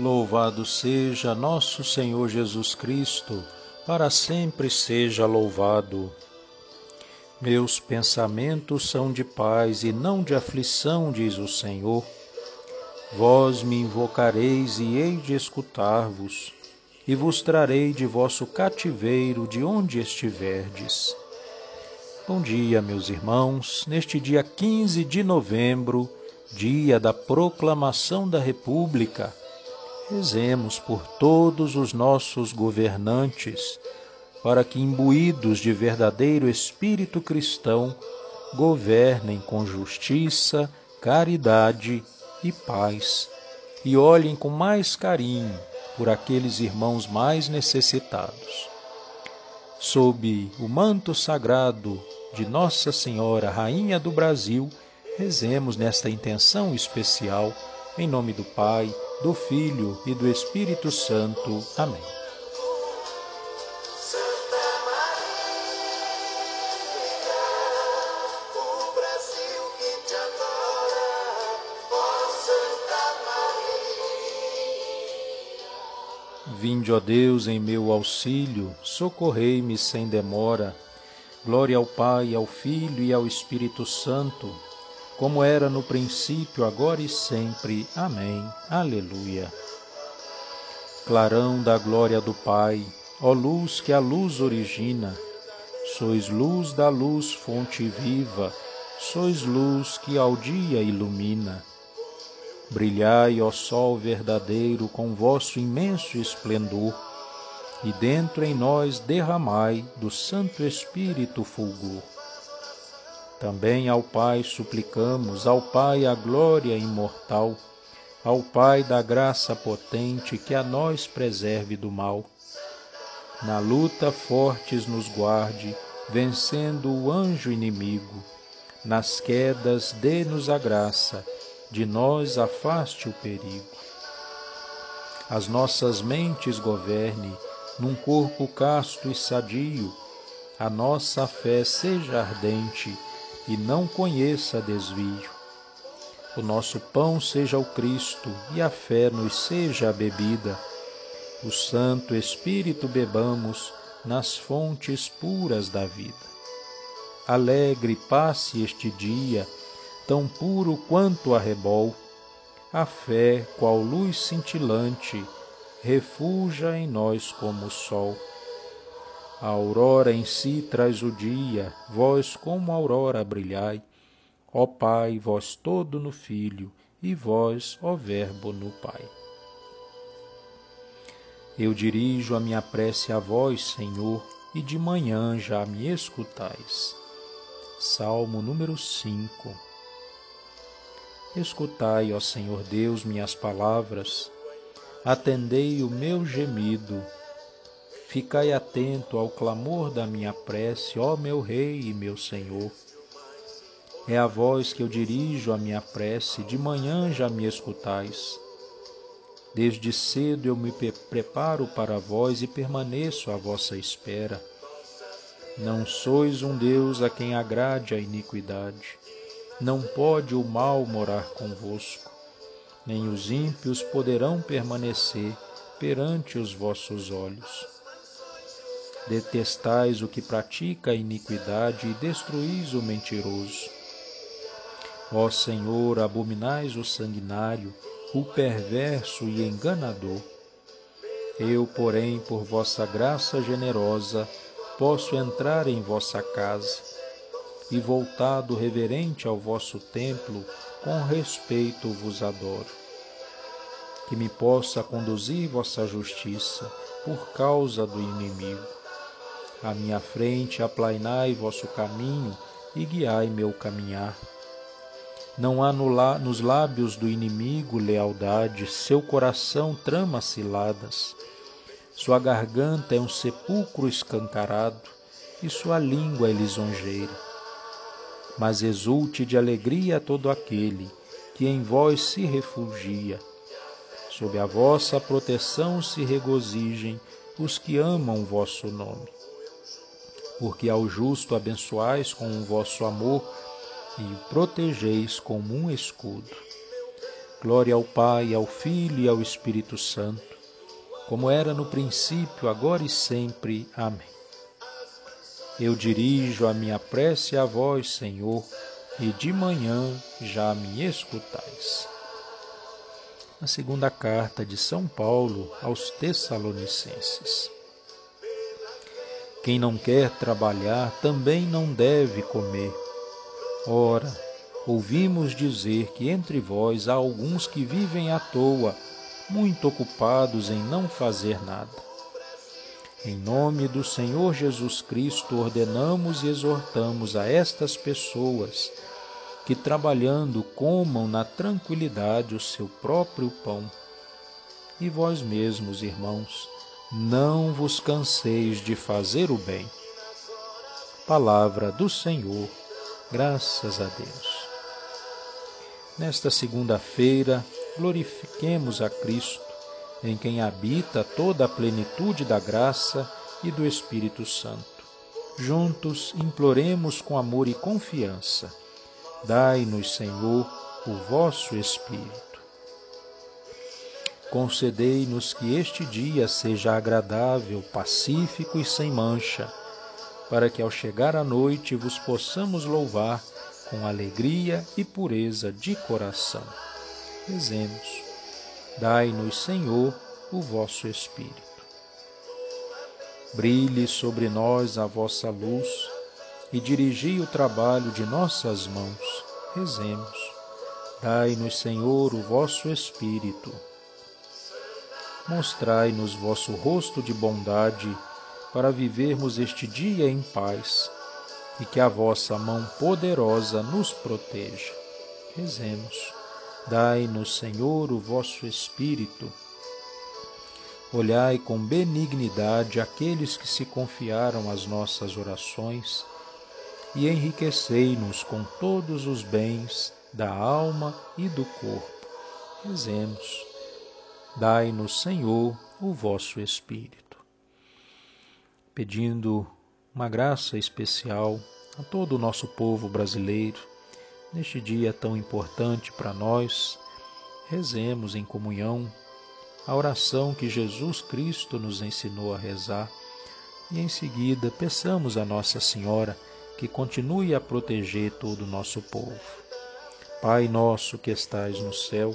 Louvado seja nosso Senhor Jesus Cristo, para sempre seja louvado. Meus pensamentos são de paz e não de aflição, diz o Senhor. Vós me invocareis e hei de escutar-vos, e vos trarei de vosso cativeiro de onde estiverdes. Bom dia, meus irmãos, neste dia 15 de novembro, dia da proclamação da República. Rezemos por todos os nossos governantes, para que, imbuídos de verdadeiro espírito cristão, governem com justiça, caridade e paz, e olhem com mais carinho por aqueles irmãos mais necessitados. Sob o manto sagrado de Nossa Senhora, Rainha do Brasil, rezemos nesta intenção especial, em nome do Pai, do Filho e do Espírito Santo. Amém. Vinde, ó Deus, em meu auxílio, socorrei-me sem demora. Glória ao Pai, ao Filho e ao Espírito Santo, como era no princípio, agora e sempre. Amém. Aleluia. Clarão da glória do Pai, ó luz que a luz origina, sois luz da luz, fonte viva, sois luz que ao dia ilumina. Brilhai, ó sol verdadeiro, com vosso imenso esplendor, e dentro em nós derramai do Santo Espírito fulgor. Também ao Pai suplicamos, ao Pai a glória imortal, ao Pai da graça potente que a nós preserve do mal. Na luta fortes nos guarde, vencendo o anjo inimigo. Nas quedas dê-nos a graça, de nós afaste o perigo. As nossas mentes governe, num corpo casto e sadio, a nossa fé seja ardente e não conheça desvio. O nosso pão seja o Cristo e a fé nos seja a bebida. O Santo Espírito bebamos nas fontes puras da vida. Alegre passe este dia, tão puro quanto arrebol. A fé, qual luz cintilante, refuja em nós como o sol. A aurora em si traz o dia, vós como aurora brilhai. Ó Pai, vós todo no Filho, e vós, ó Verbo, no Pai. Eu dirijo a minha prece a vós, Senhor, e de manhã já me escutais. Salmo número 5 Escutai, ó Senhor Deus, minhas palavras, atendei o meu gemido, ficai atento ao clamor da minha prece, ó meu Rei e meu Senhor. É a vós que eu dirijo a minha prece, de manhã já me escutais. Desde cedo eu me preparo para vós e permaneço à vossa espera. Não sois um Deus a quem agrade a iniquidade. Não pode o mal morar convosco, nem os ímpios poderão permanecer perante os vossos olhos. Detestais o que pratica a iniquidade e destruís o mentiroso. Ó Senhor, abominais o sanguinário, o perverso e enganador. Eu, porém, por vossa graça generosa, posso entrar em vossa casa e, voltado reverente ao vosso templo, com respeito vos adoro. Que me possa conduzir vossa justiça por causa do inimigo. À minha frente aplainai vosso caminho e guiai meu caminhar. Não há no nos lábios do inimigo lealdade, seu coração trama ciladas. Sua garganta é um sepulcro escancarado e sua língua é lisonjeira mas exulte de alegria todo aquele que em vós se refugia. Sob a vossa proteção se regozijem os que amam vosso nome. Porque ao justo abençoais com o vosso amor e o protegeis como um escudo. Glória ao Pai, ao Filho e ao Espírito Santo, como era no princípio, agora e sempre. Amém. Eu dirijo a minha prece a vós, Senhor, e de manhã já me escutais. A segunda carta de São Paulo aos Tessalonicenses. Quem não quer trabalhar também não deve comer. Ora, ouvimos dizer que entre vós há alguns que vivem à toa, muito ocupados em não fazer nada. Em nome do Senhor Jesus Cristo, ordenamos e exortamos a estas pessoas que, trabalhando, comam na tranquilidade o seu próprio pão. E vós mesmos, irmãos, não vos canseis de fazer o bem. Palavra do Senhor, graças a Deus. Nesta segunda-feira, glorifiquemos a Cristo em quem habita toda a plenitude da graça e do Espírito Santo. Juntos imploremos com amor e confiança. Dai-nos, Senhor, o vosso Espírito. Concedei-nos que este dia seja agradável, pacífico e sem mancha, para que ao chegar a noite vos possamos louvar com alegria e pureza de coração. Rezemos. Dai-nos, Senhor, o vosso Espírito. Brilhe sobre nós a vossa luz e dirigi o trabalho de nossas mãos. Rezemos. Dai-nos, Senhor, o vosso Espírito. Mostrai-nos vosso rosto de bondade para vivermos este dia em paz e que a vossa mão poderosa nos proteja. Rezemos. Dai-nos, Senhor, o vosso Espírito. Olhai com benignidade aqueles que se confiaram às nossas orações e enriquecei-nos com todos os bens da alma e do corpo. Rezemos. Dai-nos, Senhor, o vosso Espírito. Pedindo uma graça especial a todo o nosso povo brasileiro, Neste dia tão importante para nós, rezemos em comunhão a oração que Jesus Cristo nos ensinou a rezar e em seguida peçamos a Nossa Senhora que continue a proteger todo o nosso povo. Pai nosso que estais no céu,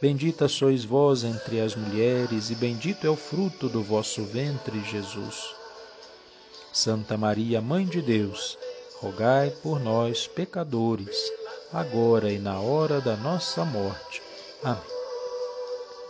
Bendita sois vós entre as mulheres, e bendito é o fruto do vosso ventre, Jesus. Santa Maria, Mãe de Deus, rogai por nós, pecadores, agora e na hora da nossa morte. Amém.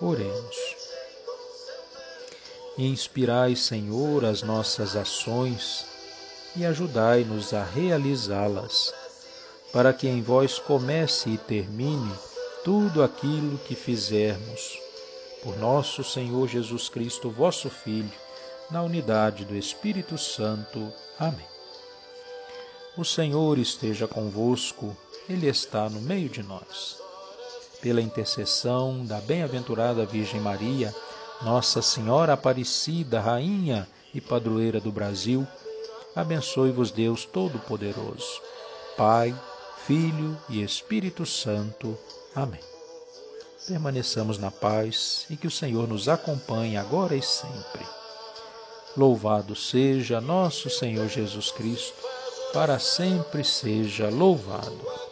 Oremos. Inspirai, Senhor, as nossas ações e ajudai-nos a realizá-las, para que em vós comece e termine tudo aquilo que fizermos. Por nosso Senhor Jesus Cristo, vosso Filho, na unidade do Espírito Santo. Amém. O Senhor esteja convosco, Ele está no meio de nós. Pela intercessão da bem-aventurada Virgem Maria, Nossa Senhora Aparecida, Rainha e Padroeira do Brasil, abençoe-vos Deus Todo-Poderoso, Pai, Filho e Espírito Santo. Amém. Permaneçamos na paz e que o Senhor nos acompanhe agora e sempre. Louvado seja nosso Senhor Jesus Cristo, para sempre seja louvado.